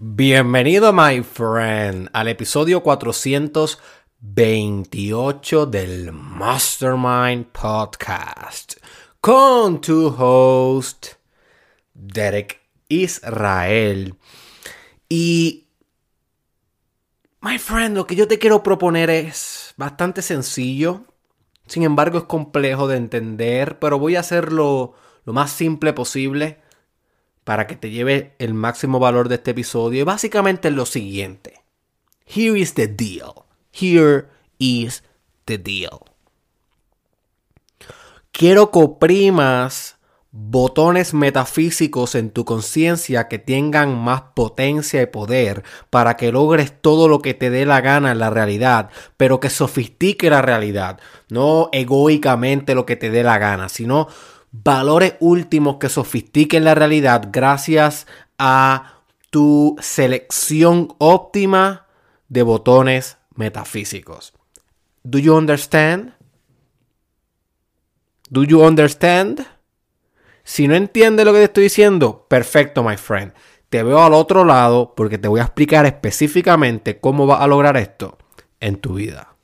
Bienvenido, my friend, al episodio 428 del Mastermind Podcast con tu host, Derek Israel. Y, my friend, lo que yo te quiero proponer es bastante sencillo, sin embargo es complejo de entender, pero voy a hacerlo lo más simple posible para que te lleve el máximo valor de este episodio. Y básicamente es lo siguiente. Here is the deal. Here is the deal. Quiero que oprimas botones metafísicos en tu conciencia que tengan más potencia y poder para que logres todo lo que te dé la gana en la realidad, pero que sofistique la realidad, no egoicamente lo que te dé la gana, sino valores últimos que sofistiquen la realidad gracias a tu selección óptima de botones metafísicos. Do you understand? Do you understand? Si no entiendes lo que te estoy diciendo, perfecto, my friend. Te veo al otro lado porque te voy a explicar específicamente cómo vas a lograr esto en tu vida.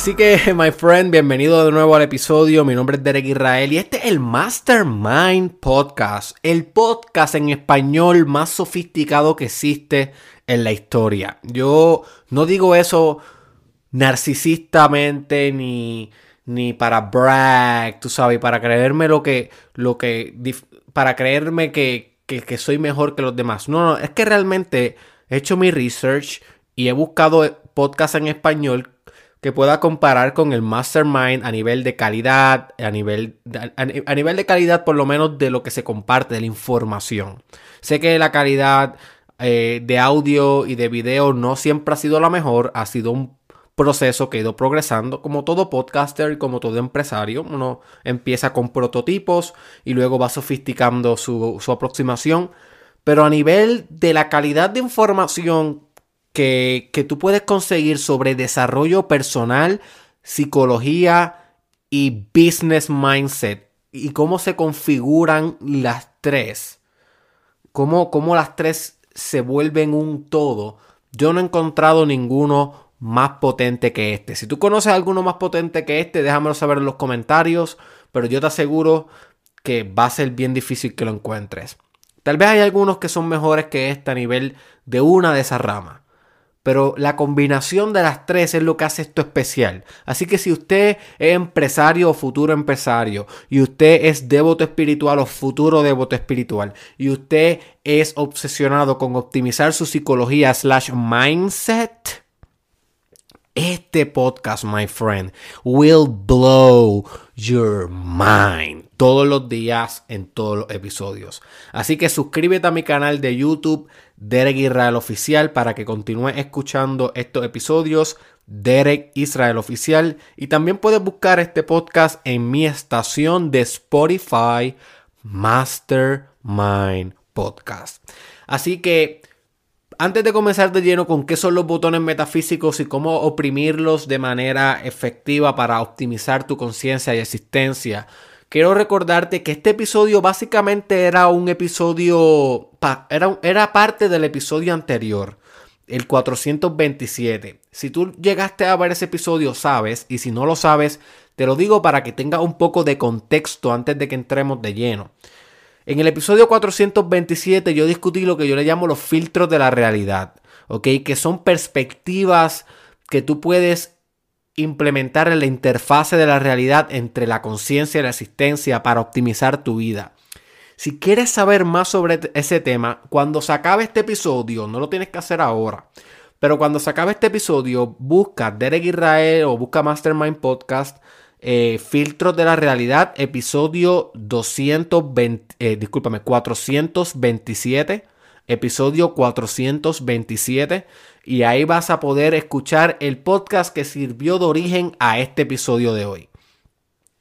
Así que, my friend, bienvenido de nuevo al episodio. Mi nombre es Derek Israel y este es el Mastermind Podcast, el podcast en español más sofisticado que existe en la historia. Yo no digo eso narcisistamente ni, ni para brag, tú sabes, para creerme lo que, lo que, para creerme que, que, que soy mejor que los demás. No, no, es que realmente he hecho mi research y he buscado podcasts en español que pueda comparar con el Mastermind a nivel de calidad, a nivel, de, a, nivel de calidad por lo menos de lo que se comparte, de la información. Sé que la calidad eh, de audio y de video no siempre ha sido la mejor, ha sido un proceso que ha ido progresando, como todo podcaster y como todo empresario. Uno empieza con prototipos y luego va sofisticando su, su aproximación. Pero a nivel de la calidad de información que, tú puedes conseguir sobre desarrollo personal, psicología y business mindset y cómo se configuran las tres. Cómo, cómo, las tres se vuelven un todo. Yo no he encontrado ninguno más potente que este. Si tú conoces alguno más potente que este, déjamelo saber en los comentarios. Pero yo te aseguro que va a ser bien difícil que lo encuentres. Tal vez hay algunos que son mejores que este a nivel de una de esas ramas pero la combinación de las tres es lo que hace esto especial. Así que si usted es empresario o futuro empresario, y usted es devoto espiritual o futuro devoto espiritual, y usted es obsesionado con optimizar su psicología slash mindset, este podcast, my friend, will blow your mind todos los días en todos los episodios. Así que suscríbete a mi canal de YouTube Derek Israel Oficial para que continúe escuchando estos episodios. Derek Israel Oficial. Y también puedes buscar este podcast en mi estación de Spotify Mastermind Podcast. Así que antes de comenzar de lleno con qué son los botones metafísicos y cómo oprimirlos de manera efectiva para optimizar tu conciencia y existencia, quiero recordarte que este episodio básicamente era un episodio, era, era parte del episodio anterior, el 427. Si tú llegaste a ver ese episodio, sabes, y si no lo sabes, te lo digo para que tengas un poco de contexto antes de que entremos de lleno. En el episodio 427 yo discutí lo que yo le llamo los filtros de la realidad, ¿ok? Que son perspectivas que tú puedes implementar en la interfase de la realidad entre la conciencia y la existencia para optimizar tu vida. Si quieres saber más sobre ese tema, cuando se acabe este episodio, no lo tienes que hacer ahora, pero cuando se acabe este episodio, busca Derek Israel o busca Mastermind Podcast eh, Filtros de la Realidad, episodio 220, eh, discúlpame, 427, episodio 427, y ahí vas a poder escuchar el podcast que sirvió de origen a este episodio de hoy.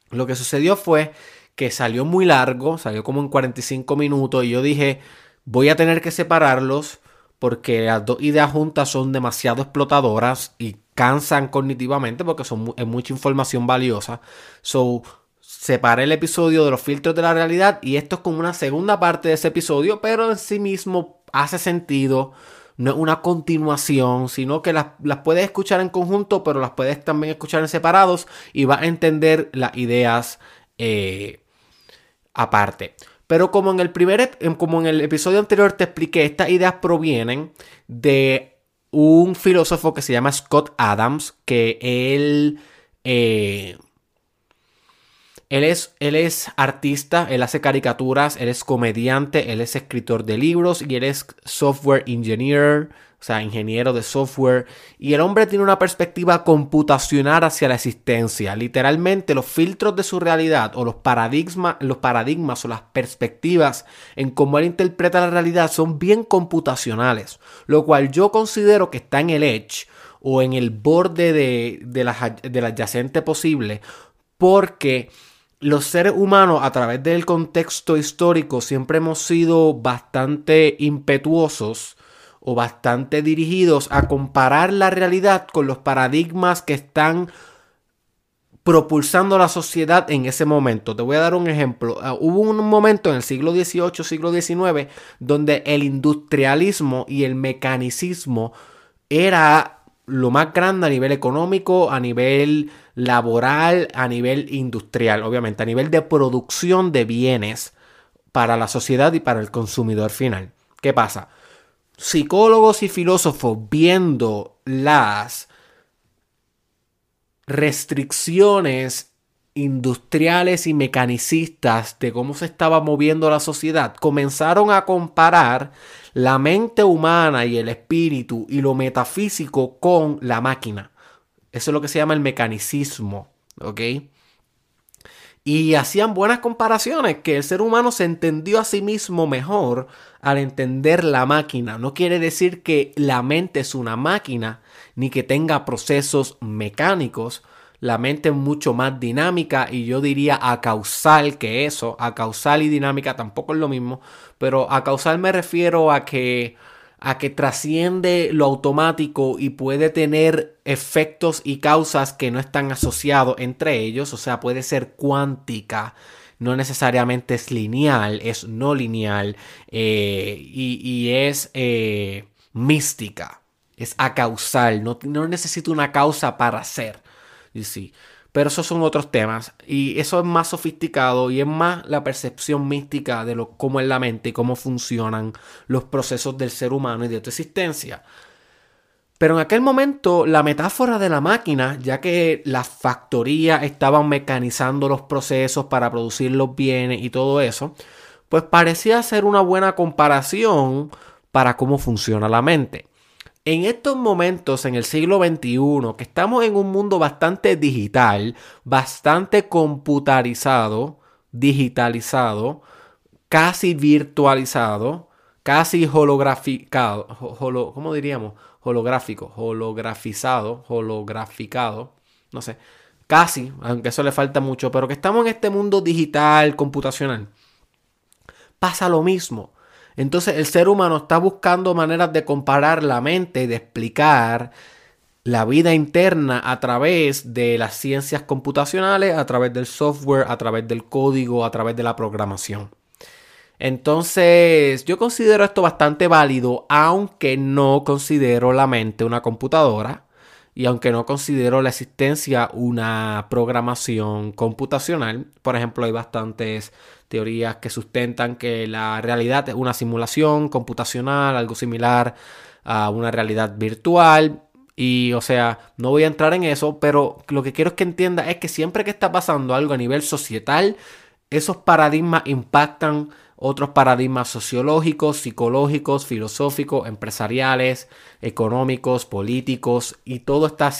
Lo que sucedió fue que salió muy largo, salió como en 45 minutos, y yo dije, voy a tener que separarlos porque las dos ideas juntas son demasiado explotadoras y cansan cognitivamente porque son, es mucha información valiosa. So, separé el episodio de los filtros de la realidad y esto es como una segunda parte de ese episodio, pero en sí mismo hace sentido. No es una continuación, sino que las, puedes escuchar en conjunto, pero las puedes también escuchar en separados y vas a entender las ideas eh, aparte. Pero como en el primer, como en el episodio anterior te expliqué, estas ideas provienen de un filósofo que se llama Scott Adams, que él, eh, él, es, él es artista, él hace caricaturas, él es comediante, él es escritor de libros y él es software engineer o sea, ingeniero de software, y el hombre tiene una perspectiva computacional hacia la existencia. Literalmente los filtros de su realidad o los paradigmas, los paradigmas o las perspectivas en cómo él interpreta la realidad son bien computacionales, lo cual yo considero que está en el edge o en el borde de, de, la, de adyacente posible, porque los seres humanos a través del contexto histórico siempre hemos sido bastante impetuosos o bastante dirigidos a comparar la realidad con los paradigmas que están propulsando la sociedad en ese momento. Te voy a dar un ejemplo. Ah, hubo un momento en el siglo XVIII, siglo XIX, donde el industrialismo y el mecanicismo era lo más grande a nivel económico, a nivel laboral, a nivel industrial, obviamente, a nivel de producción de bienes para la sociedad y para el consumidor final. ¿Qué pasa? psicólogos y filósofos viendo las restricciones industriales y mecanicistas de cómo se estaba moviendo la sociedad, comenzaron a comparar la mente humana y el espíritu y lo metafísico con la máquina. Eso es lo que se llama el mecanicismo, ¿ok? Y hacían buenas comparaciones, que el ser humano se entendió a sí mismo mejor al entender la máquina. No quiere decir que la mente es una máquina, ni que tenga procesos mecánicos. La mente es mucho más dinámica y yo diría a causal que eso. A causal y dinámica tampoco es lo mismo, pero a causal me refiero a que a que trasciende lo automático y puede tener efectos y causas que no están asociados entre ellos, o sea, puede ser cuántica, no necesariamente es lineal, es no lineal eh, y, es eh, mística, es acausal, no, no necesita una causa para ser. Sí. Pero esos son otros temas. Y eso es más sofisticado y es más la percepción mística de lo, cómo es la mente y cómo funcionan los procesos del ser humano y de tu existencia. Pero en aquel momento la metáfora de la máquina, ya que las factorías estaban mecanizando los procesos para producir los bienes y todo eso, pues parecía ser una buena comparación para cómo funciona la mente. En estos momentos, en el siglo XXI, que estamos en un mundo bastante digital, bastante computarizado, digitalizado, casi virtualizado, casi holograficado, ¿cómo diríamos? Holográfico, holografizado, holograficado, no sé, casi, aunque eso le falta mucho, pero que estamos en este mundo digital, computacional. Pasa lo mismo. Entonces el ser humano está buscando maneras de comparar la mente y de explicar la vida interna a través de las ciencias computacionales, a través del software, a través del código, a través de la programación. Entonces, yo considero esto bastante válido, aunque no considero la mente una computadora y aunque no considero la existencia una programación computacional. Por ejemplo, hay bastantes teorías que sustentan que la realidad es una simulación computacional, algo similar a una realidad virtual. Y, o sea, no voy a entrar en eso, pero lo que quiero es que entienda es que siempre que está pasando algo a nivel societal, esos paradigmas impactan otros paradigmas sociológicos, psicológicos, filosóficos, empresariales, económicos, políticos, y todo está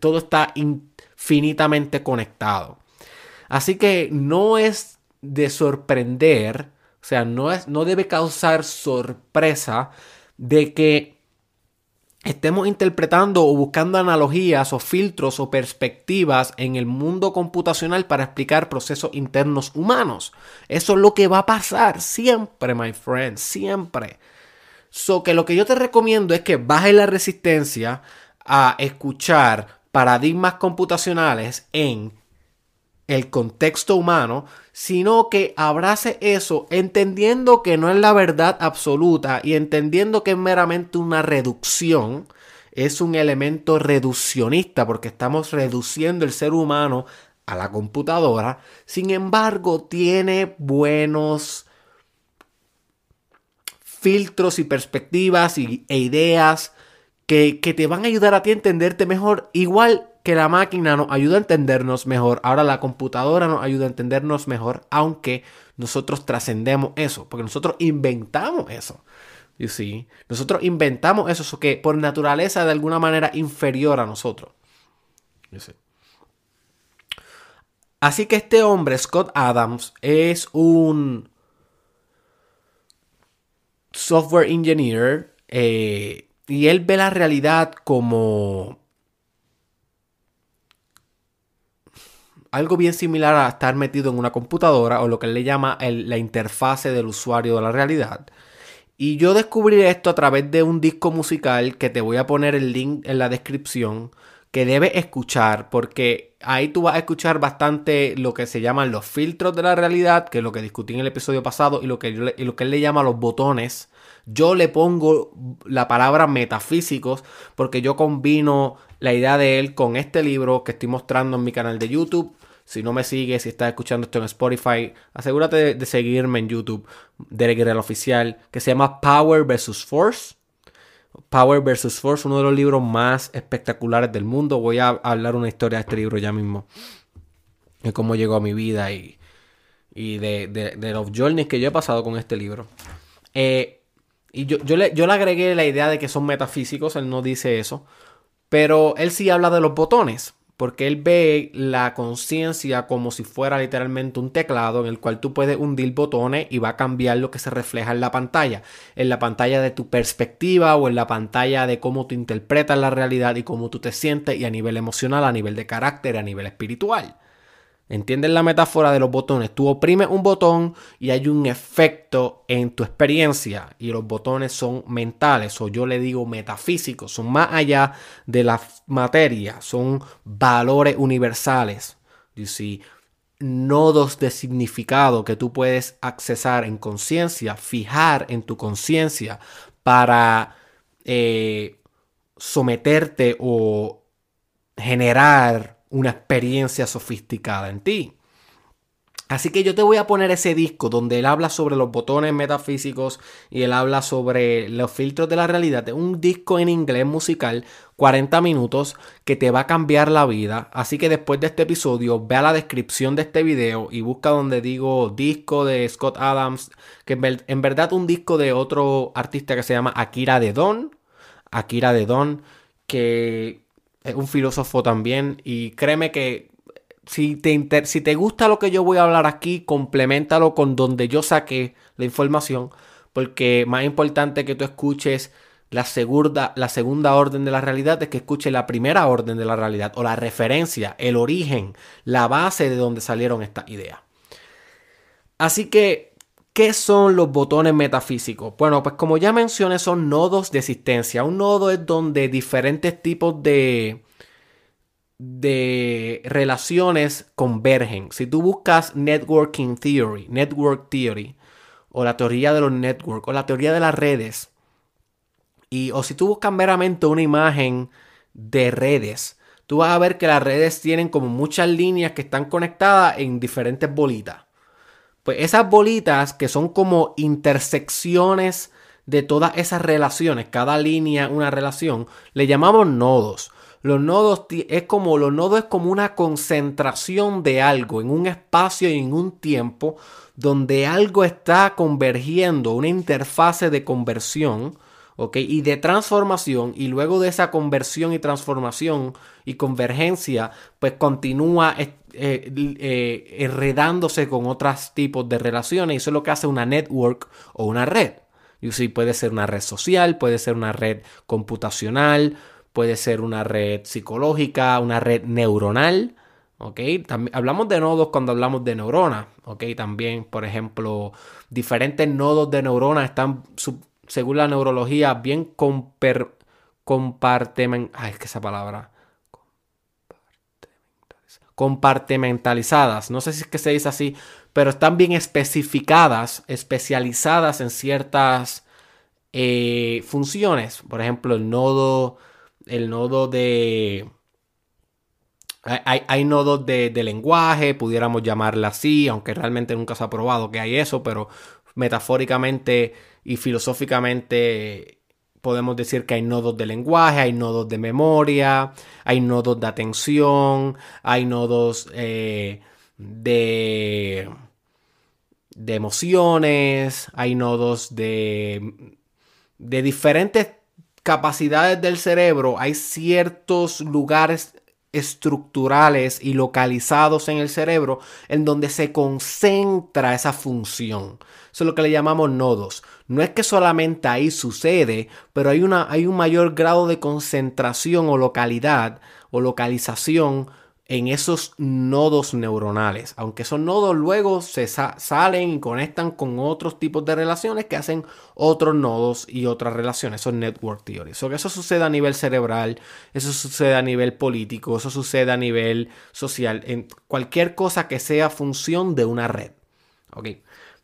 todo está infinitamente conectado. Así que no es de sorprender, o sea, no, es, no debe causar sorpresa de que estemos interpretando o buscando analogías o filtros o perspectivas en el mundo computacional para explicar procesos internos humanos. Eso es lo que va a pasar siempre, my friend, siempre. So que lo que yo te recomiendo es que bajes la resistencia a escuchar paradigmas computacionales en el contexto humano, sino que abrace eso entendiendo que no es la verdad absoluta y entendiendo que es meramente una reducción, es un elemento reduccionista porque estamos reduciendo el ser humano a la computadora, sin embargo tiene buenos filtros y perspectivas y, e ideas que, que te van a ayudar a ti a entenderte mejor, igual que la máquina nos ayuda a entendernos mejor, ahora la computadora nos ayuda a entendernos mejor, aunque nosotros trascendemos eso, porque nosotros inventamos eso. You see? Nosotros inventamos eso, eso que por naturaleza de alguna manera inferior a nosotros. Así que este hombre, Scott Adams, es un software engineer eh, y él ve la realidad como algo bien similar a estar metido en una computadora o lo que él le llama la interfase del usuario de la realidad. Y yo descubrí esto a través de un disco musical que te voy a poner el link en la descripción que debes escuchar porque ahí tú vas a escuchar bastante lo que se llaman los filtros de la realidad, que es lo que discutí en el episodio pasado y lo que, y lo que él le llama los botones. Yo le pongo la palabra metafísicos porque yo combino la idea de él con este libro que estoy mostrando en mi canal de YouTube si no me sigues, si estás escuchando esto en Spotify, asegúrate de, seguirme en YouTube, Derek Guerrero Oficial, que se llama Power vs. Force. Power vs. Force, uno de los libros más espectaculares del mundo. Voy a hablar una historia de este libro ya mismo. De cómo llegó a mi vida y, y de, los journeys que yo he pasado con este libro. Eh, y yo, yo, le, yo le agregué la idea de que son metafísicos, él no dice eso. Pero él sí habla de los botones porque él ve la conciencia como si fuera literalmente un teclado en el cual tú puedes hundir botones y va a cambiar lo que se refleja en la pantalla, en la pantalla de tu perspectiva o en la pantalla de cómo tú interpretas la realidad y cómo tú te sientes y a nivel emocional, a nivel de carácter, a nivel espiritual. ¿Entiendes la metáfora de los botones? Tú oprimes un botón y hay un efecto en tu experiencia y los botones son mentales o yo le digo metafísicos, son más allá de la materia, son valores universales. You see, nodos de significado que tú puedes accesar en conciencia, fijar en tu conciencia para eh, someterte o generar una experiencia sofisticada en ti. Así que yo te voy a poner ese disco donde él habla sobre los botones metafísicos y él habla sobre los filtros de la realidad. Un disco en inglés musical, 40 minutos, que te va a cambiar la vida. Así que después de este episodio, ve a la descripción de este video y busca donde digo disco de Scott Adams, que en verdad un disco de otro artista que se llama Akira de Don. Akira de Don, que es un filósofo también y créeme que si te, si te gusta lo que yo voy a hablar aquí, complementalo con donde yo saqué la información, porque más importante que tú escuches la segunda, la segunda orden de la realidad es que escuches la primera orden de la realidad o la referencia, el origen, la base de donde salieron estas ideas. Así que ¿Qué son los botones metafísicos? Bueno, pues como ya mencioné, son nodos de existencia. Un nodo es donde diferentes tipos de, de relaciones convergen. Si tú buscas networking theory, network theory, o la teoría de los networks, o la teoría de las redes, y, o si tú buscas meramente una imagen de redes, tú vas a ver que las redes tienen como muchas líneas que están conectadas en diferentes bolitas. Pues esas bolitas que son como intersecciones de todas esas relaciones, cada línea una relación, le llamamos nodos. Los nodos es como los nodos es como una concentración de algo en un espacio y en un tiempo donde algo está convergiendo, una interfase de conversión ¿ok? Y de transformación, y luego de esa conversión y transformación y convergencia, pues continúa eh, eh, enredándose con otros tipos de relaciones, y eso es lo que hace una network o una red. Y sí, puede ser una red social, puede ser una red computacional, puede ser una red psicológica, una red neuronal. ¿ok? También, hablamos de nodos cuando hablamos de neuronas, ¿ok? También, por ejemplo, diferentes nodos de neuronas están, según la neurología, bien comper, compartimentalizadas. es que esa palabra. Compartimentalizadas. No sé si es que se dice así, pero están bien especificadas, especializadas en ciertas eh, funciones. Por ejemplo, el nodo, el nodo de... Hay, nodos de, lenguaje, pudiéramos llamarla así, aunque realmente nunca se ha probado que hay eso, pero metafóricamente y filosóficamente podemos decir que hay nodos de lenguaje, hay nodos de memoria, hay nodos de atención, hay nodos eh, de de emociones, hay nodos de, de diferentes capacidades del cerebro, hay ciertos lugares estructurales y localizados en el cerebro en donde se concentra esa función. Eso es lo que le llamamos nodos. No es que solamente ahí sucede, pero hay, una, hay un mayor grado de concentración o localidad o localización en esos nodos neuronales. Aunque esos nodos luego se salen y conectan con otros tipos de relaciones que hacen otros nodos y otras relaciones. Son network theories. que eso sucede a nivel cerebral, eso sucede a nivel político, eso sucede a nivel social, en cualquier cosa que sea función de una red. ¿Ok?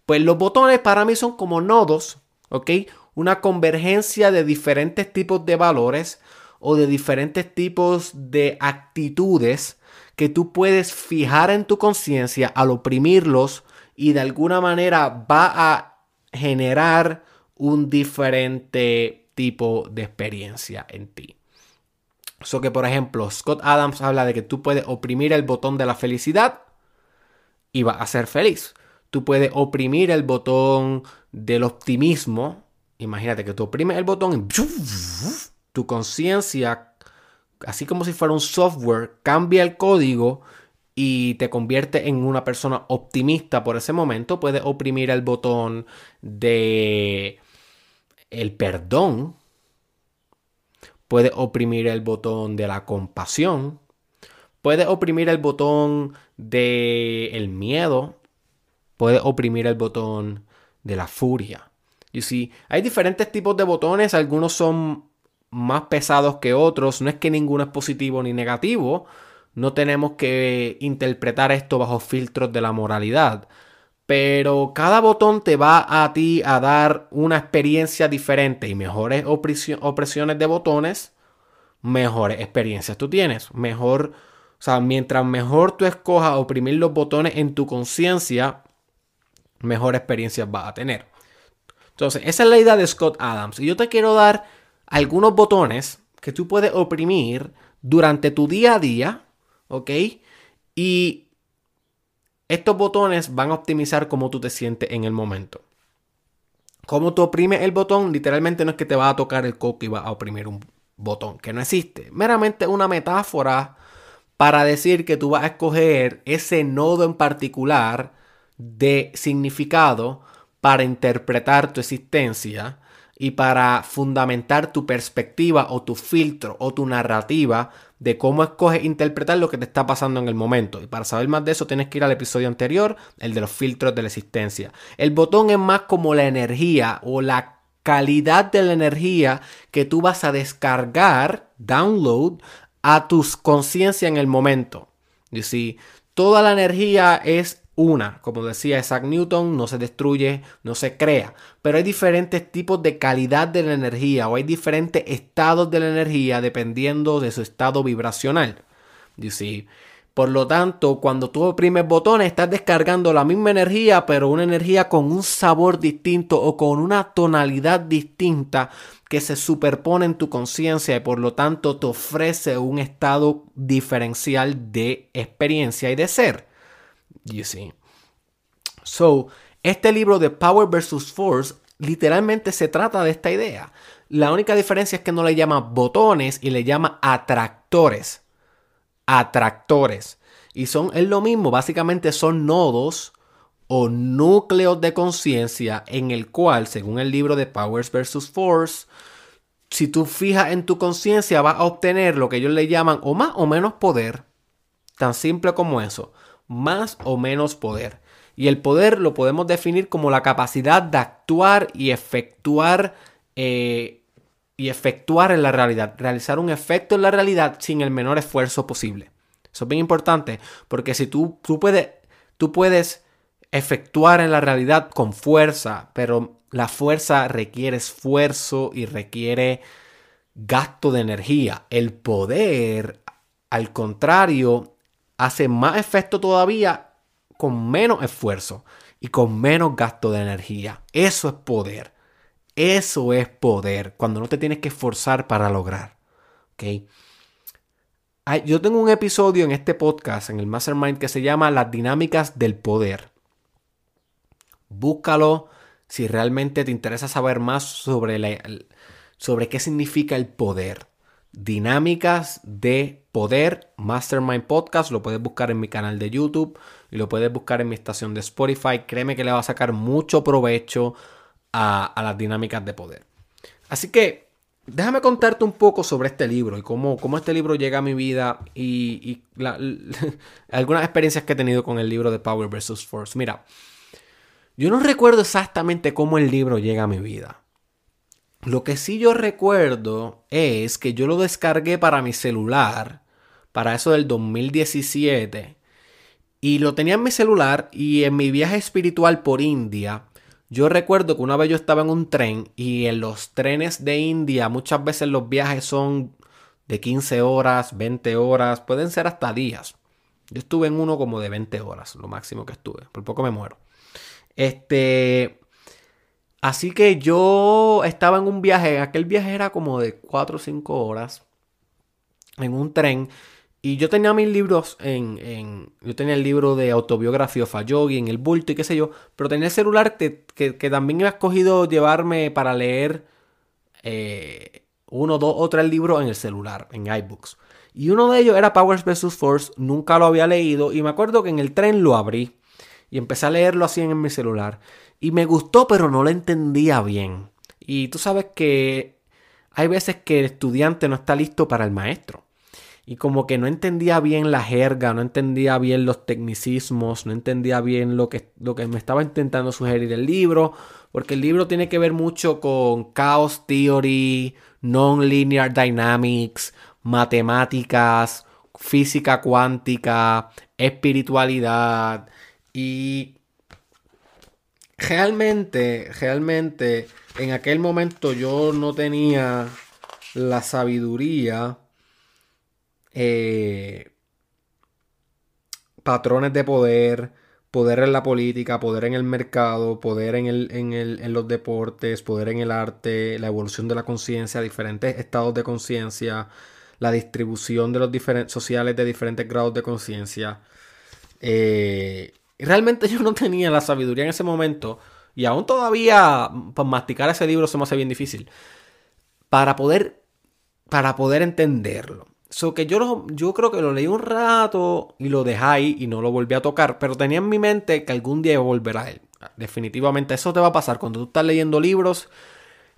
Pues los botones para mí son como nodos, ¿ok? Una convergencia de diferentes tipos de valores o de diferentes tipos de actitudes que tú puedes fijar en tu conciencia al oprimirlos y de alguna manera va a generar un diferente tipo de experiencia en ti. So que por ejemplo, Scott Adams habla de que tú puedes oprimir el botón de la felicidad y vas a ser feliz. Tú puedes oprimir el botón del optimismo. Imagínate que tú oprimes el botón y tu conciencia así como si fuera un software, cambia el código y te convierte en una persona optimista por ese momento, puedes oprimir el botón de el perdón, puedes oprimir el botón de la compasión, puedes oprimir el botón de el miedo, puedes oprimir el botón de la furia. Y si hay diferentes tipos de botones, algunos son más pesados que otros. No es que ninguno es positivo ni negativo. No tenemos que interpretar esto bajo filtros de la moralidad. Pero cada botón te va a ti a dar una experiencia diferente y mejores opresiones de botones, mejores experiencias tú tienes. Mejor, o sea, mientras mejor tú escojas oprimir los botones en tu conciencia, mejor experiencias vas a tener. Entonces, esa es la idea de Scott Adams. Y yo te quiero dar algunos botones que tú puedes oprimir durante tu día a día, ¿ok? Y estos botones van a optimizar cómo tú te sientes en el momento. Cómo tú oprimes el botón, literalmente no es que te va a tocar el coco y va a oprimir un botón, que no existe. Meramente una metáfora para decir que tú vas a escoger ese nodo en particular de significado para interpretar tu existencia y para fundamentar tu perspectiva o tu filtro o tu narrativa de cómo escoges interpretar lo que te está pasando en el momento. Y para saber más de eso tienes que ir al episodio anterior, el de los filtros de la existencia. El botón es más como la energía o la calidad de la energía que tú vas a descargar, download, a tu conciencia en el momento. Y si toda la energía es una, como decía Isaac Newton, no se destruye, no se crea. Pero hay diferentes tipos de calidad de la energía o hay diferentes estados de la energía dependiendo de su estado vibracional. Por lo tanto, cuando tú oprimes botones, estás descargando la misma energía, pero una energía con un sabor distinto o con una tonalidad distinta que se superpone en tu conciencia y por lo tanto te ofrece un estado diferencial de experiencia y de ser. You see. So, este libro de Power versus Force literalmente se trata de esta idea. La única diferencia es que no le llama botones y le llama atractores. Atractores. Y son, es lo mismo, básicamente son nodos o núcleos de conciencia en el cual, según el libro de Powers vs. Force, si tú fijas en tu conciencia vas a obtener lo que ellos le llaman o más o menos poder. Tan simple como eso. Más o menos poder. Y el poder lo podemos definir como la capacidad de actuar y efectuar eh, y efectuar en la realidad. Realizar un efecto en la realidad sin el menor esfuerzo posible. Eso es bien importante porque si tú, tú, puedes, tú puedes efectuar en la realidad con fuerza, pero la fuerza requiere esfuerzo y requiere gasto de energía. El poder, al contrario, hace más efecto todavía con menos esfuerzo y con menos gasto de energía. Eso es poder. Eso es poder, cuando no te tienes que esforzar para lograr. ¿okay? Yo tengo un episodio en este podcast, en el Mastermind, que se llama Las dinámicas del poder. Búscalo si realmente te interesa saber más sobre, sobre qué significa el poder. Dinámicas de poder, Mastermind Podcast, lo puedes buscar en mi canal de YouTube y lo puedes buscar en mi estación de Spotify. Créeme que le va a sacar mucho provecho a, las dinámicas de poder. Así que déjame contarte un poco sobre este libro y cómo, cómo este libro llega a mi vida y, algunas experiencias que he tenido con el libro de Power vs. Force. Mira, yo no recuerdo exactamente cómo el libro llega a mi vida. Lo que sí yo recuerdo es que yo lo descargué para mi celular, para eso del 2017, y lo tenía en mi celular y en mi viaje espiritual por India, yo recuerdo que una vez yo estaba en un tren y en los trenes de India muchas veces los viajes son de 15 horas, 20 horas, pueden ser hasta días. Yo estuve en uno como de 20 horas, lo máximo que estuve, por poco me muero. Este, Así que yo estaba en un viaje, aquel viaje era como de 4 o 5 horas en un tren y yo tenía mis libros en, Yo tenía el libro de autobiografía Fayogi en el bulto y qué sé yo. Pero tenía el celular que, también he escogido llevarme para leer eh, uno, dos o tres libros en el celular, en iBooks. Y uno de ellos era Powers vs. Force. Nunca lo había leído. Y me acuerdo que en el tren lo abrí. Y empecé a leerlo así en mi celular. Y me gustó, pero no lo entendía bien. Y tú sabes que hay veces que el estudiante no está listo para el maestro y como que no entendía bien la jerga, no entendía bien los tecnicismos, no entendía bien lo que, lo que me estaba intentando sugerir el libro, porque el libro tiene que ver mucho con chaos theory, non-linear dynamics, matemáticas, física cuántica, espiritualidad y realmente, realmente en aquel momento yo no tenía la sabiduría eh, patrones de poder, poder en la política, poder en el mercado, poder en, el, en, el, en los deportes, poder en el arte, la evolución de la conciencia, diferentes estados de conciencia, la distribución de los diferentes sociales de diferentes grados de conciencia. Eh, realmente yo no tenía la sabiduría en ese momento y aún todavía para masticar ese libro se me hace bien difícil para poder para poder entenderlo. So que yo, yo creo que lo leí un rato y lo dejé ahí y no lo volví a tocar, pero tenía en mi mente que algún día iba a volver a él. Definitivamente eso te va a pasar cuando tú estás leyendo libros.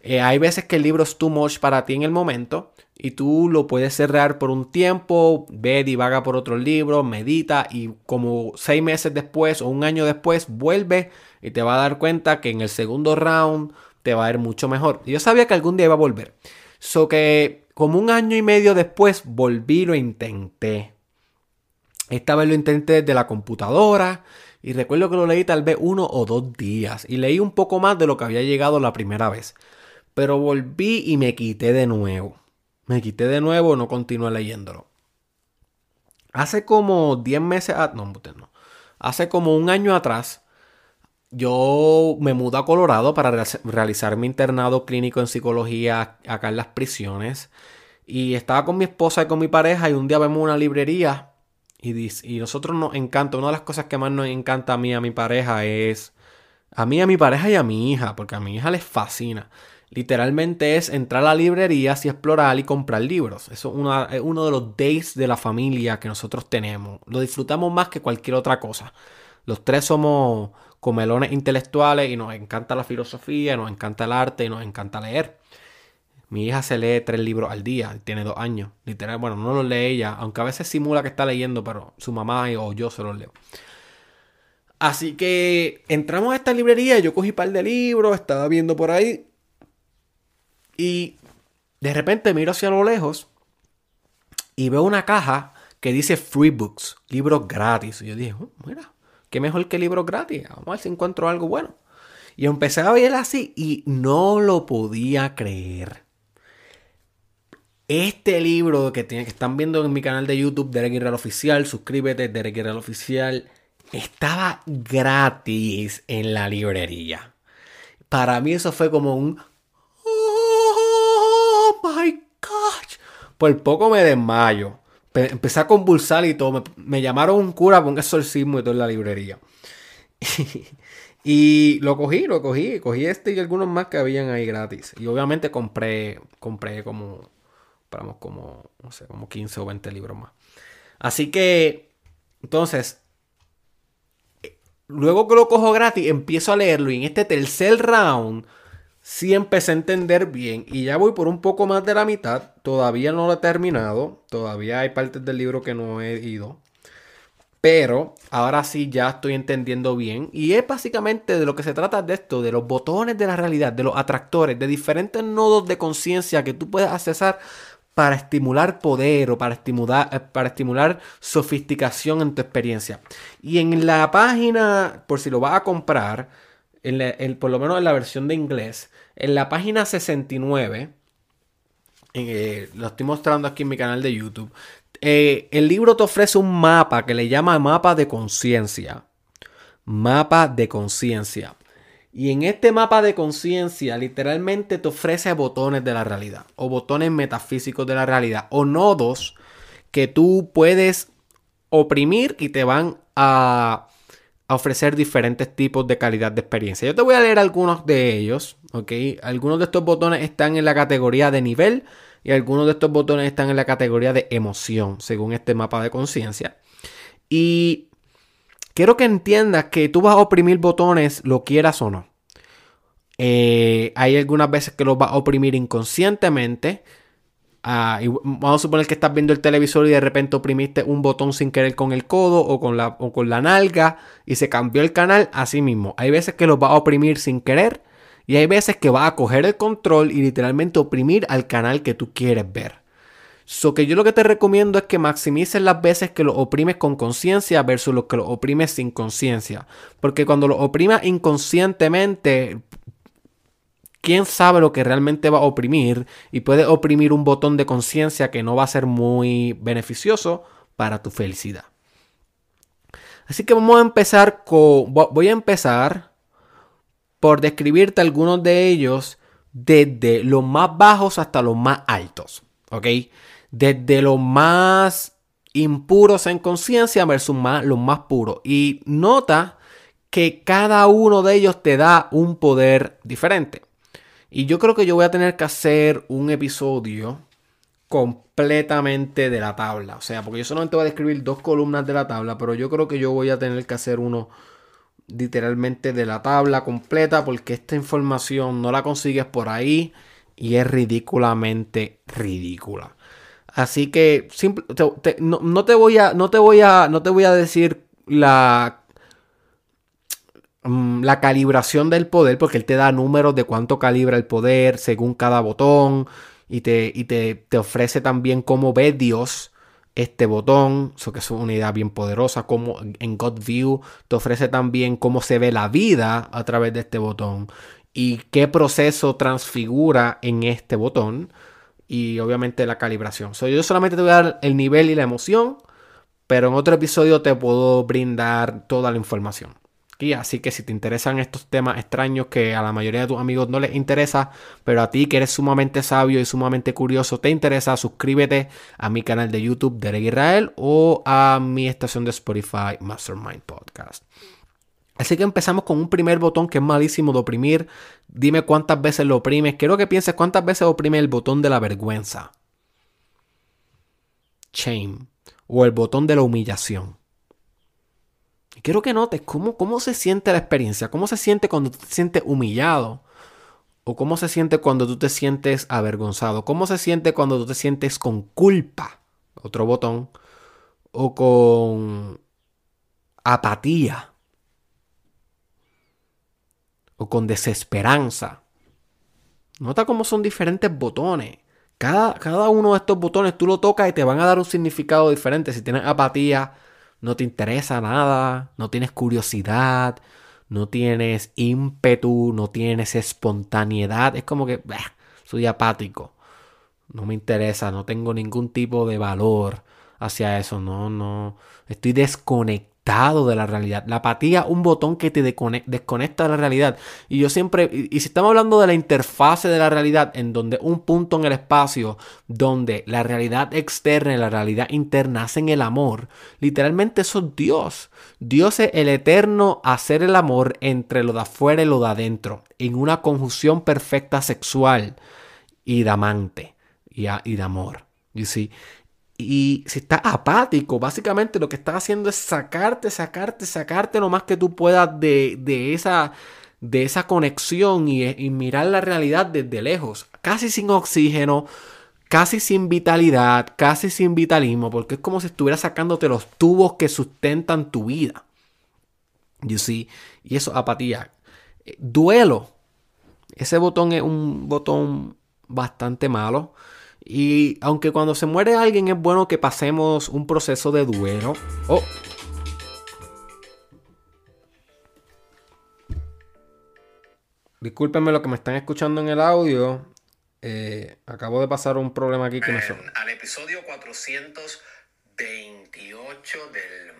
Eh, hay veces que el libro es too much para ti en el momento y tú lo puedes cerrar por un tiempo, ve, divaga por otro libro, medita y como seis meses después o un año después vuelve y te va a dar cuenta que en el segundo round te va a ir mucho mejor. Yo sabía que algún día iba a volver. So que como un año y medio después volví lo intenté. Esta vez lo intenté desde la computadora y recuerdo que lo leí tal vez uno o dos días y leí un poco más de lo que había llegado la primera vez. Pero volví y me quité de nuevo. Me quité de nuevo, no continué leyéndolo. Hace como 10 meses, no, no, hace como un año atrás, yo me mudé a Colorado para realizar mi internado clínico en psicología acá en las prisiones. Y estaba con mi esposa y con mi pareja y un día vemos una librería y, y nosotros nos encanta, una de las cosas que más nos encanta a mí a mi pareja es, a mí, a mi pareja y a mi hija, porque a mi hija les fascina, literalmente es entrar a librerías y explorar y comprar libros. Eso es, uno de los days de la familia que nosotros tenemos. Lo disfrutamos más que cualquier otra cosa. Los tres somos comelones intelectuales y nos encanta la filosofía, nos encanta el arte y nos encanta leer. Mi hija se lee tres libros al día, tiene dos años. Literal, bueno, no los lee ella, aunque a veces simula que está leyendo, pero su mamá o yo se los leo. Así que entramos a esta librería, yo cogí un par de libros, estaba viendo por ahí. Y de repente miro hacia lo lejos y veo una caja que dice Free Books, libros gratis. Y yo dije, oh, mira, qué mejor que libros gratis. Vamos a ver si encuentro algo bueno. Y empecé a ver así y no lo podía creer. Este libro que, que están viendo en mi canal de YouTube, Derek Real Oficial, suscríbete, Derek Real Oficial, estaba gratis en la librería. Para mí eso fue como un... ¡Oh, my gosh! Por poco me desmayo. Empecé a convulsar y todo. Me, llamaron un cura con exorcismo y todo en la librería. y lo cogí, lo cogí. Cogí este y algunos más que habían ahí gratis. Y obviamente compré, compré como Esperamos como, no sé, como 15 o 20 libros más. Así que, entonces, luego que lo cojo gratis, empiezo a leerlo y en este tercer round sí empecé a entender bien y ya voy por un poco más de la mitad. Todavía no lo he terminado, todavía hay partes del libro que no he ido. Pero ahora sí ya estoy entendiendo bien. Y es básicamente de lo que se trata de esto, de los botones de la realidad, de los atractores, de diferentes nodos de conciencia que tú puedes accesar para estimular poder o para estimular, eh, para estimular sofisticación en tu experiencia. Y en la página, por si lo vas a comprar, en por lo menos en la versión de inglés, en la página 69, eh, lo estoy mostrando aquí en mi canal de YouTube, eh, el libro te ofrece un mapa que le llama mapa de conciencia. Mapa de conciencia. Y en este mapa de conciencia literalmente te ofrece botones de la realidad o botones metafísicos de la realidad o nodos que tú puedes oprimir y te van a, ofrecer diferentes tipos de calidad de experiencia. Yo te voy a leer algunos de ellos, ¿ok? Algunos de estos botones están en la categoría de nivel y algunos de estos botones están en la categoría de emoción, según este mapa de conciencia. Y quiero que entiendas que tú vas a oprimir botones, lo quieras o no. Eh, hay algunas veces que los vas a oprimir inconscientemente. Ah, vamos a suponer que estás viendo el televisor y de repente oprimiste un botón sin querer con el codo o con la, o con la nalga y se cambió el canal. Así mismo, hay veces que los vas a oprimir sin querer y hay veces que vas a coger el control y literalmente oprimir al canal que tú quieres ver. So que yo lo que te recomiendo es que maximices las veces que lo oprimes con conciencia versus los que lo oprimes sin conciencia. Porque cuando lo oprimas inconscientemente, quién sabe lo que realmente va a oprimir y puede oprimir un botón de conciencia que no va a ser muy beneficioso para tu felicidad. Así que vamos a empezar con... Voy a empezar por describirte algunos de ellos desde los más bajos hasta los más altos. ¿Ok? desde los más impuros en conciencia versus los más puros. Y nota que cada uno de ellos te da un poder diferente. Y yo creo que yo voy a tener que hacer un episodio completamente de la tabla. O sea, porque yo solamente voy a describir dos columnas de la tabla, pero yo creo que yo voy a tener que hacer uno literalmente de la tabla completa porque esta información no la consigues por ahí y es ridículamente ridícula. Así que no, te voy a, no, te voy a, no te voy a decir la, mm, la calibración del poder, porque él te da números de cuánto calibra el poder según cada botón y te, te, ofrece también cómo ve Dios este botón, eso que es una idea bien poderosa, como en God View te ofrece también cómo se ve la vida a través de este botón y qué proceso transfigura en este botón y obviamente la calibración. yo solamente te voy a dar el nivel y la emoción, pero en otro episodio te puedo brindar toda la información. Así que si te interesan estos temas extraños que a la mayoría de tus amigos no les interesa, pero a ti que eres sumamente sabio y sumamente curioso te interesa, suscríbete a mi canal de YouTube Derek Israel o a mi estación de Spotify Mastermind Podcast. Así que empezamos con un primer botón que es malísimo de oprimir. Dime cuántas veces lo oprimes. Quiero que pienses cuántas veces oprime el botón de la vergüenza. Shame. O el botón de la humillación. Quiero que notes cómo, cómo se siente la experiencia. Cómo se siente cuando te sientes humillado. O cómo se siente cuando tú te sientes avergonzado. Cómo se siente cuando tú te sientes con culpa. Otro botón. O con apatía o con desesperanza. Nota cómo son diferentes botones. Cada, cada, uno de estos botones tú lo tocas y te van a dar un significado diferente. Si tienes apatía, no te interesa nada, no tienes curiosidad, no tienes ímpetu, no tienes espontaneidad. Es como que soy apático. No me interesa, no tengo ningún tipo de valor hacia eso. No, no. Estoy desconectado de la realidad. La apatía, un botón que te desconecta de la realidad. Y yo siempre, y, si estamos hablando de la interfase de la realidad, en donde un punto en el espacio, donde la realidad externa y la realidad interna hacen el amor, literalmente eso es Dios. Dios es el eterno hacer el amor entre lo de afuera y lo de adentro, en una conjunción perfecta sexual y de amante y, y de amor. You see? Y si estás apático, básicamente lo que estás haciendo es sacarte, sacarte, sacarte lo más que tú puedas de, esa, de esa conexión y, y, mirar la realidad desde lejos. Casi sin oxígeno, casi sin vitalidad, casi sin vitalismo, porque es como si estuvieras sacándote los tubos que sustentan tu vida. You see? Y eso, apatía. Duelo. Ese botón es un botón bastante malo. Y aunque cuando se muere alguien es bueno que pasemos un proceso de duelo. Oh. Discúlpenme lo que me están escuchando en el audio. Eh, acabo de pasar un problema aquí que me son. Al episodio 428 del.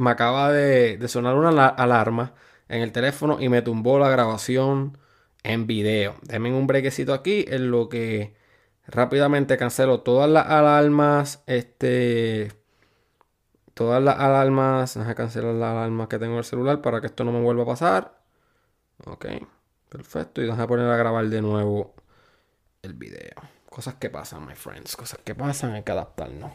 me acaba de, sonar una alarma en el teléfono y me tumbó la grabación en video. Denme un brequecito aquí en lo que Rápidamente cancelo todas las alarmas. Este. Todas las alarmas. Deja cancelar las alarmas que tengo en el celular para que esto no me vuelva a pasar. Ok. Perfecto. Y deja poner a grabar de nuevo el video. Cosas que pasan, my friends. Cosas que pasan. Hay que adaptarnos.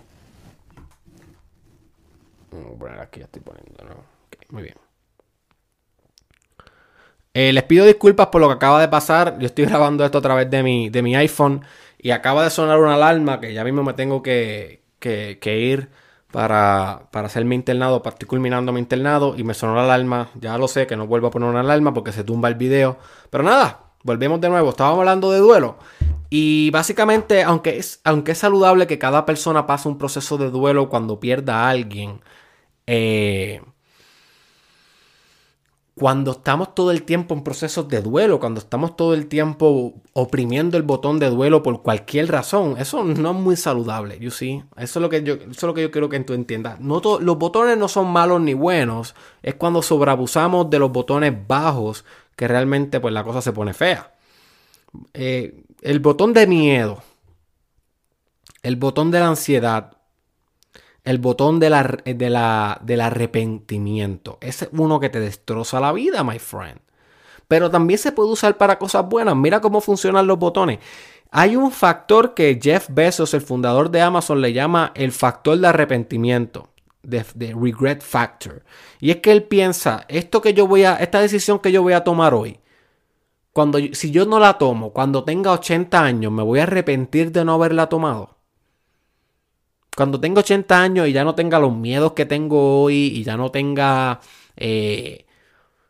Voy a poner aquí. Ya estoy poniendo. Ok, muy bien. Eh, les pido disculpas por lo que acaba de pasar. Yo estoy grabando esto a través de mi, de mi iPhone. Y acaba de sonar una alarma que ya mismo me tengo que, ir para, para hacer mi internado, para estoy culminando mi internado. Y me sonó la alarma. Ya lo sé que no vuelvo a poner una alarma porque se tumba el video. Pero nada, volvemos de nuevo. Estábamos hablando de duelo. Y básicamente, aunque es, aunque es saludable que cada persona pase un proceso de duelo cuando pierda a alguien, eh, cuando estamos todo el tiempo en procesos de duelo, cuando estamos todo el tiempo oprimiendo el botón de duelo por cualquier razón, eso no es muy saludable, you see? Eso es lo que yo, eso es lo que yo quiero que tú entiendas. No los botones no son malos ni buenos, es cuando sobreabusamos de los botones bajos que realmente pues la cosa se pone fea. Eh, el botón de miedo, el botón de la ansiedad, el botón de la, de la, del arrepentimiento. Es uno que te destroza la vida, my friend. Pero también se puede usar para cosas buenas. Mira cómo funcionan los botones. Hay un factor que Jeff Bezos, el fundador de Amazon, le llama el factor de arrepentimiento. De, regret factor. Y es que él piensa, esto que yo voy a, esta decisión que yo voy a tomar hoy, cuando, si yo no la tomo, cuando tenga 80 años, me voy a arrepentir de no haberla tomado cuando tenga 80 años y ya no tenga los miedos que tengo hoy y ya no tenga, eh,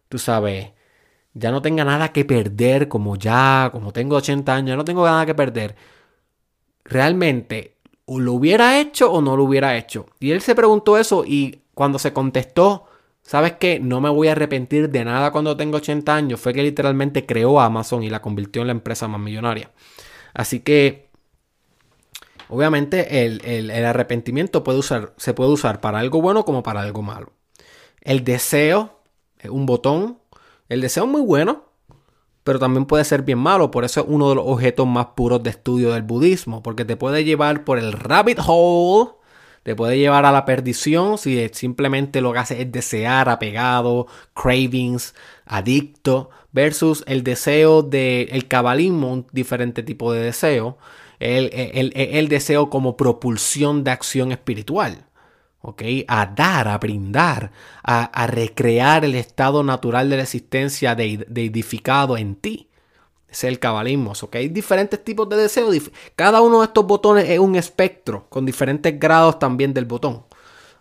tú sabes, ya no tenga nada que perder como ya, como tengo 80 años, ya no tengo nada que perder, realmente o lo hubiera hecho o no lo hubiera hecho. Y él se preguntó eso y cuando se contestó, ¿sabes qué? No me voy a arrepentir de nada cuando tengo 80 años. Fue que literalmente creó Amazon y la convirtió en la empresa más millonaria. Así que Obviamente el, arrepentimiento puede usar, se puede usar para algo bueno como para algo malo. El deseo es un botón. El deseo es muy bueno, pero también puede ser bien malo. Por eso es uno de los objetos más puros de estudio del budismo, porque te puede llevar por el rabbit hole te puede llevar a la perdición si simplemente lo que hace es desear, apegado, cravings, adicto, versus el deseo del el cabalismo, un diferente tipo de deseo, el, el, deseo como propulsión de acción espiritual. A dar, a brindar, a, recrear el estado natural de la existencia de, edificado en ti. Es el cabalismo. ¿ok? Hay diferentes tipos de deseos. Cada uno de estos botones es un espectro con diferentes grados también del botón.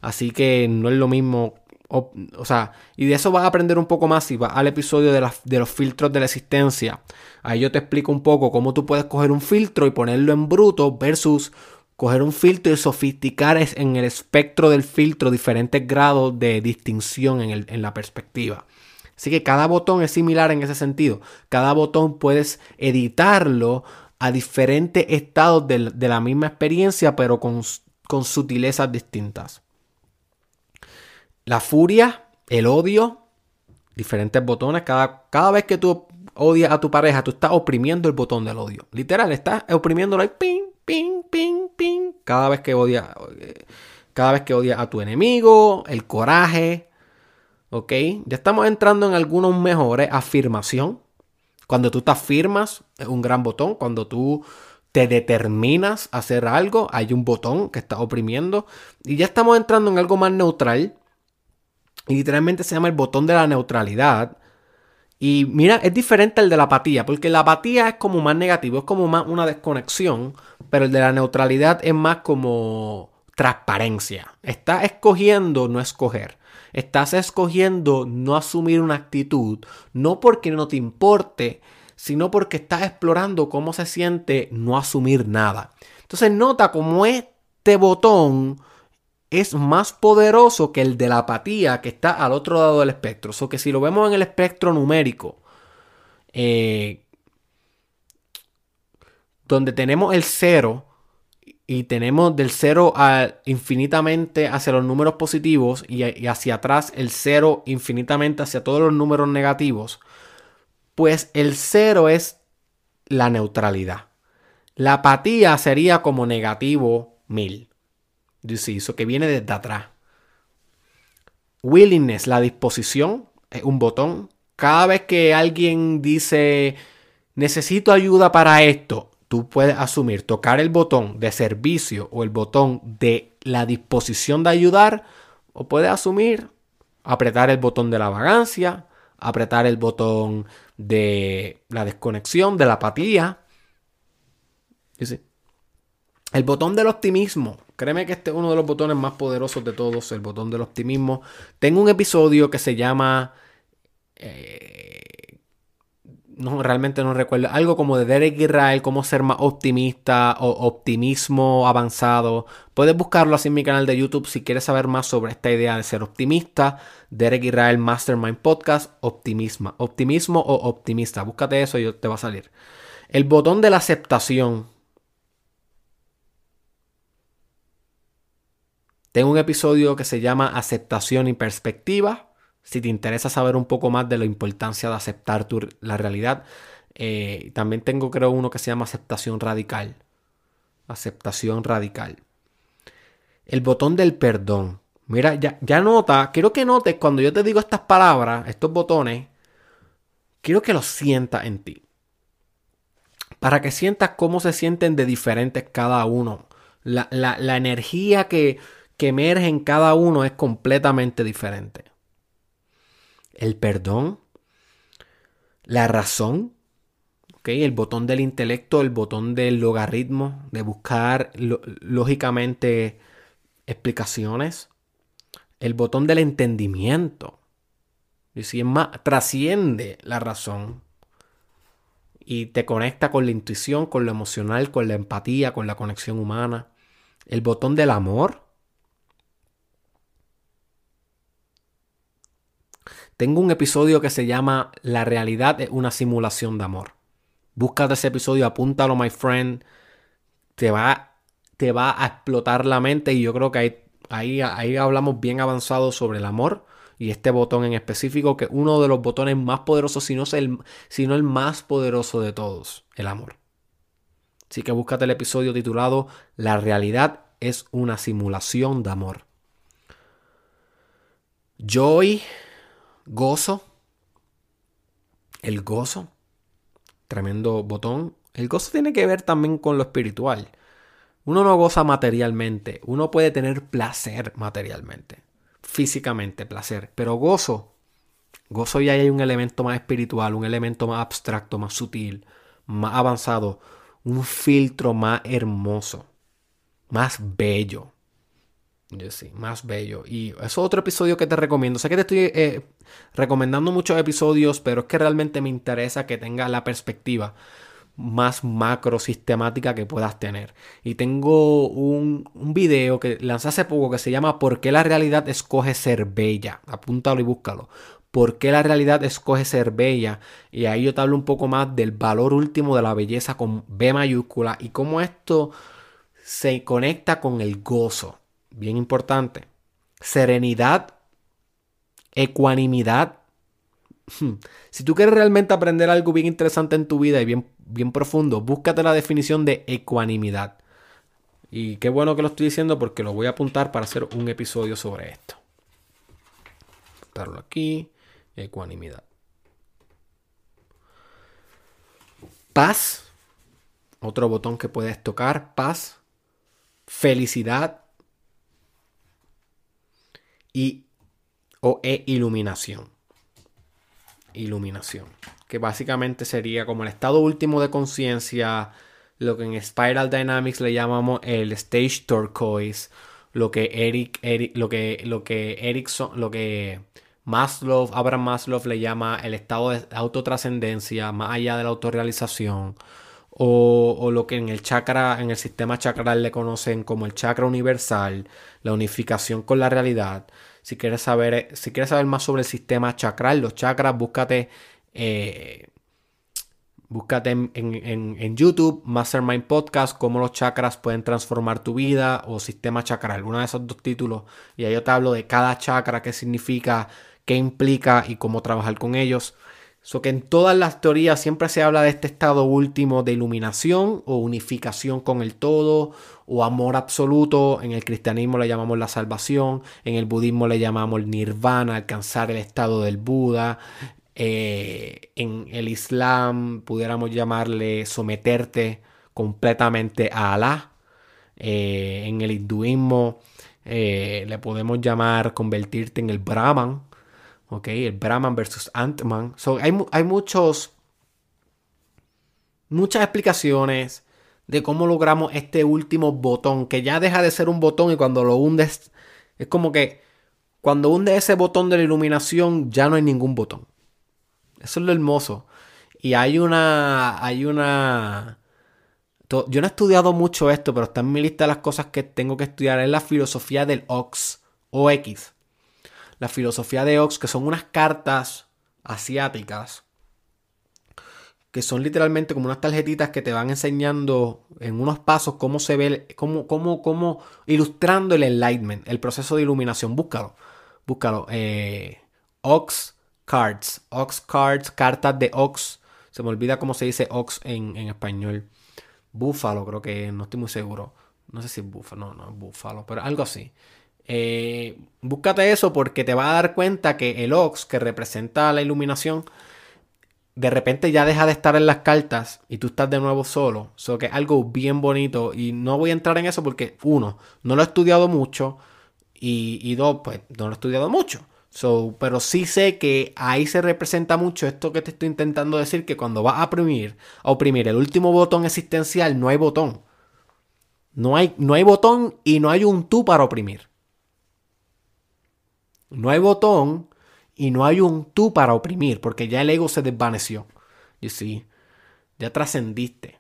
Así que no es lo mismo. O, sea, y de eso vas a aprender un poco más si vas al episodio de, de los filtros de la existencia. Ahí yo te explico un poco cómo tú puedes coger un filtro y ponerlo en bruto versus coger un filtro y sofisticar en el espectro del filtro diferentes grados de distinción en, en la perspectiva. Así que cada botón es similar en ese sentido. Cada botón puedes editarlo a diferentes estados de, la misma experiencia, pero con, con sutilezas distintas. La furia, el odio, diferentes botones. Cada, cada vez que tú odias a tu pareja, tú estás oprimiendo el botón del odio. Literal, estás oprimiéndolo ahí, ping, ping, ping, ping. Cada vez que odias, eh, cada vez que a tu enemigo, el coraje, ¿Ok? Ya estamos entrando en algunos mejores. Afirmación. Cuando tú te afirmas, es un gran botón. Cuando tú te determinas a hacer algo, hay un botón que está oprimiendo. Y ya estamos entrando en algo más neutral. Y literalmente se llama el botón de la neutralidad. Y mira, es diferente al de la apatía, porque la apatía es como más negativo, es como más una desconexión, pero el de la neutralidad es más como transparencia. Estás escogiendo no escoger. Estás escogiendo no asumir una actitud, no porque no te importe, sino porque estás explorando cómo se siente no asumir nada. Entonces nota cómo este botón es más poderoso que el de la apatía que está al otro lado del espectro. O que si lo vemos en el espectro numérico, eh, donde tenemos el cero, y tenemos del 0 a infinitamente hacia los números positivos y, hacia atrás el 0 infinitamente hacia todos los números negativos, pues el 0 es la neutralidad. La apatía sería como negativo 1000. Eso que viene desde atrás. Willingness, la disposición, es un botón. Cada vez que alguien dice necesito ayuda para esto, tú puedes asumir tocar el botón de servicio o el botón de la disposición de ayudar, o puedes asumir apretar el botón de la vagancia, apretar el botón de la desconexión, de la apatía. El botón del optimismo. Créeme que este es uno de los botones más poderosos de todos, el botón del optimismo. Tengo un episodio que se llama... Eh, no, realmente no recuerdo, algo como de Derek Israel, cómo ser más optimista o optimismo avanzado. Puedes buscarlo así en mi canal de YouTube si quieres saber más sobre esta idea de ser optimista. Derek Israel Mastermind Podcast, optimismo, optimismo o optimista. Búscate eso y te va a salir. El botón de la aceptación. Tengo un episodio que se llama Aceptación y Perspectiva si te interesa saber un poco más de la importancia de aceptar la realidad, eh, también tengo creo uno que se llama aceptación radical. Aceptación radical. El botón del perdón. Mira, ya, ya nota, quiero que notes cuando yo te digo estas palabras, estos botones, quiero que los sientas en ti. Para que sientas cómo se sienten de diferentes cada uno. La, energía que, que emerge en cada uno es completamente diferente. El perdón, la razón, el botón del intelecto, el botón del logaritmo, de buscar lógicamente explicaciones, el botón del entendimiento, y si es más, trasciende la razón y te conecta con la intuición, con lo emocional, con la empatía, con la conexión humana. El botón del amor, Tengo un episodio que se llama La realidad es una simulación de amor. Búscate ese episodio, apúntalo, my friend. Te va, te va a explotar la mente y yo creo que ahí, ahí, ahí hablamos bien avanzado sobre el amor y este botón en específico, que es uno de los botones más poderosos, si no, es el, el más poderoso de todos, el amor. Así que búscate el episodio titulado La realidad es una simulación de amor. Joy, gozo, el gozo, tremendo botón. El gozo tiene que ver también con lo espiritual. Uno no goza materialmente, uno puede tener placer materialmente, físicamente placer, pero gozo, gozo ya hay un elemento más espiritual, un elemento más abstracto, más sutil, más avanzado, un filtro más hermoso, más bello. Sí, más bello. Y es otro episodio que te recomiendo. Sé que te estoy eh, recomendando muchos episodios, pero es que realmente me interesa que tengas la perspectiva más macro sistemática que puedas tener. Y tengo un, un video que lancé hace poco que se llama ¿Por qué la realidad escoge ser bella? Apúntalo y búscalo. ¿Por qué la realidad escoge ser bella? Y ahí yo te hablo un poco más del valor último de la belleza con B mayúscula y cómo esto se conecta con el gozo. Bien importante. Serenidad, ecuanimidad. Si tú quieres realmente aprender algo bien interesante en tu vida y bien, bien profundo, búscate la definición de ecuanimidad. Y qué bueno que lo estoy diciendo porque lo voy a apuntar para hacer un episodio sobre esto. Apuntarlo aquí. Ecuanimidad. Paz. Otro botón que puedes tocar. Paz. Felicidad. Y o e iluminación. Iluminación. Que básicamente sería como el estado último de conciencia. Lo que en Spiral Dynamics le llamamos el stage turquoise. Lo que Eric, Eric lo que, lo que Erickson, lo que Maslow, Abraham Maslow le llama el estado de autotrascendencia, más allá de la autorrealización, o, lo que en el chakra, en el sistema chakral le conocen como el chakra universal, la unificación con la realidad. Si quieres saber, si quieres saber más sobre el sistema chakral, los chakras, búscate, eh, búscate en, en, en, YouTube, Mastermind Podcast, cómo los chakras pueden transformar tu vida o sistema chakral, uno de esos dos títulos. Y ahí yo te hablo de cada chakra, qué significa, qué implica y cómo trabajar con ellos. So que en todas las teorías siempre se habla de este estado último de iluminación o unificación con el todo o amor absoluto. En el cristianismo le llamamos la salvación, en el budismo le llamamos nirvana, alcanzar el estado del Buda. Eh, en el Islam pudiéramos llamarle someterte completamente a Alá. Eh, en el hinduismo eh, le podemos llamar convertirte en el Brahman ¿ok? El Brahman versus Ant-Man. hay, hay muchos, muchas explicaciones de cómo logramos este último botón, que ya deja de ser un botón y cuando lo hundes, es como que cuando hundes ese botón de la iluminación ya no hay ningún botón. Eso es lo hermoso. Y hay una, hay una... Yo no he estudiado mucho esto, pero está en mi lista de las cosas que tengo que estudiar. Es la filosofía del OX, OX la filosofía de Ox, que son unas cartas asiáticas, que son literalmente como unas tarjetitas que te van enseñando en unos pasos cómo se ve, cómo, cómo, cómo ilustrando el enlightenment, el proceso de iluminación. Búscalo, búscalo. Eh, Ox Cards, Ox Cards, cartas de Ox. Se me olvida cómo se dice Ox en, en español. Búfalo, creo que no estoy muy seguro. No sé si es búfalo, no, no es búfalo, pero algo así. Eh, búscate eso porque te vas a dar cuenta que el Ox, que representa la iluminación, de repente ya deja de estar en las cartas y tú estás de nuevo solo. Eso que es algo bien bonito. Y no voy a entrar en eso porque, uno, no lo he estudiado mucho. Y, dos, pues no lo he estudiado mucho. Pero sí sé que ahí se representa mucho esto que te estoy intentando decir, que cuando vas a oprimir, a oprimir el último botón existencial, no hay botón. No hay, no hay botón y no hay un tú para oprimir. No hay botón y no hay un tú para oprimir, porque ya el ego se desvaneció. Y sí, ya trascendiste.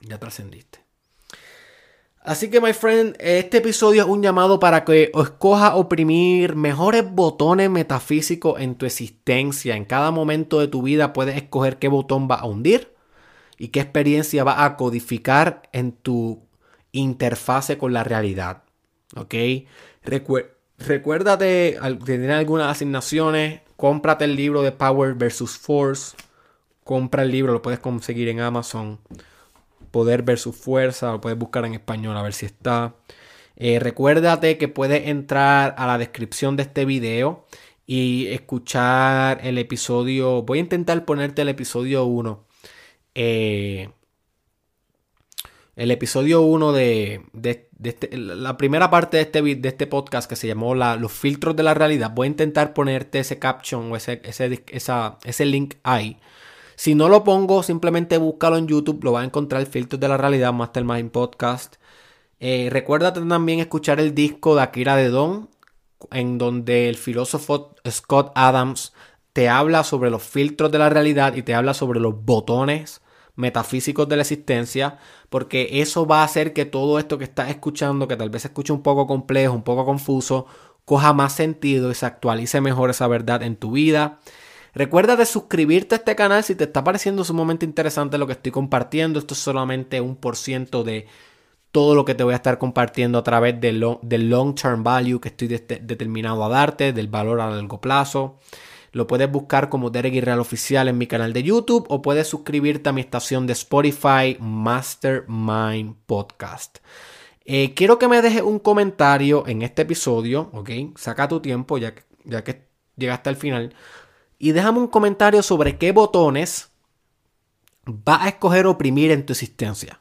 Ya trascendiste. Así que, my friend, este episodio es un llamado para que escoja oprimir mejores botones metafísicos en tu existencia. En cada momento de tu vida puedes escoger qué botón va a hundir y qué experiencia va a codificar en tu interfase con la realidad. ¿Ok? Recuerda Recuérdate, si tienes algunas asignaciones, cómprate el libro de Power versus Force. Compra el libro, lo puedes conseguir en Amazon. Poder versus Fuerza, lo puedes buscar en español a ver si está. Eh, recuérdate que puedes entrar a la descripción de este video y escuchar el episodio. Voy a intentar ponerte el episodio 1. Eh, el episodio 1 de, este, la primera parte de este, de este podcast que se llamó Los filtros de la realidad. Voy a intentar ponerte ese caption o ese, ese, ese link ahí. Si no lo pongo, simplemente búscalo en YouTube, lo vas a encontrar Filtros de la Realidad, Mastermind Podcast. Eh, recuérdate también escuchar el disco de Akira de Don, en donde el filósofo Scott Adams te habla sobre los filtros de la realidad y te habla sobre los botones metafísicos de la existencia, porque eso va a hacer que todo esto que estás escuchando, que tal vez se escuche un poco complejo, un poco confuso, coja más sentido y se actualice mejor esa verdad en tu vida. Recuerda de suscribirte a este canal si te está pareciendo sumamente interesante lo que estoy compartiendo. Esto es solamente un por ciento de todo lo que te voy a estar compartiendo a través del long, term value que estoy determinado a darte, del valor a largo plazo. Lo puedes buscar como Derek Irreal Oficial en mi canal de YouTube o puedes suscribirte a mi estación de Spotify Mastermind Podcast. Eh, quiero que me dejes un comentario en este episodio, ¿ok? Saca tu tiempo ya que, ya que llegaste al final. Y déjame un comentario sobre qué botones vas a escoger oprimir en tu existencia.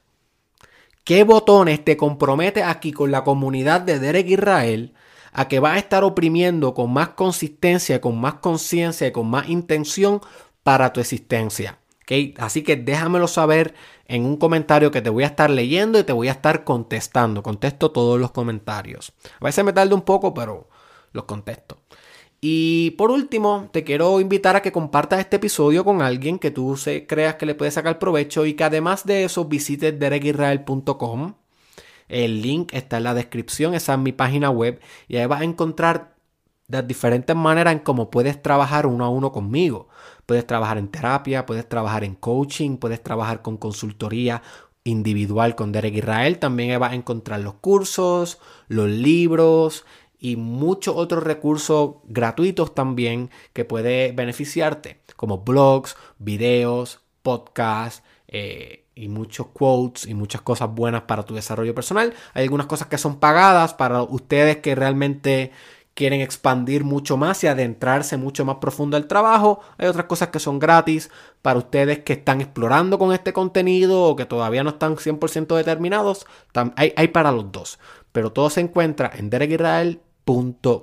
¿Qué botones te compromete aquí con la comunidad de Derek Israel a que vas a estar oprimiendo con más consistencia, con más conciencia y con más intención para tu existencia? Así que déjamelo saber en un comentario que te voy a estar leyendo y te voy a estar contestando. Contesto todos los comentarios. A veces me tarda un poco, pero los contesto. Y por último, te quiero invitar a que compartas este episodio con alguien que tú creas que le puede sacar provecho y que además de eso visites derekisrael.com. El link está en la descripción, esa es mi página web y ahí vas a encontrar las diferentes maneras en cómo puedes trabajar uno a uno conmigo. Puedes trabajar en terapia, puedes trabajar en coaching, puedes trabajar con consultoría individual con Derek Israel. También vas a encontrar los cursos, los libros, y muchos otros recursos gratuitos también que puede beneficiarte, como blogs, videos, podcasts eh, y muchos quotes y muchas cosas buenas para tu desarrollo personal. Hay algunas cosas que son pagadas para ustedes que realmente quieren expandir mucho más y adentrarse mucho más profundo al trabajo. Hay otras cosas que son gratis para ustedes que están explorando con este contenido o que todavía no están 100% determinados. Hay, hay, para los dos. Pero todo se encuentra en Derek Israel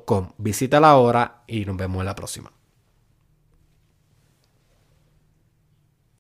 .com. Visítala ahora y nos vemos en la próxima.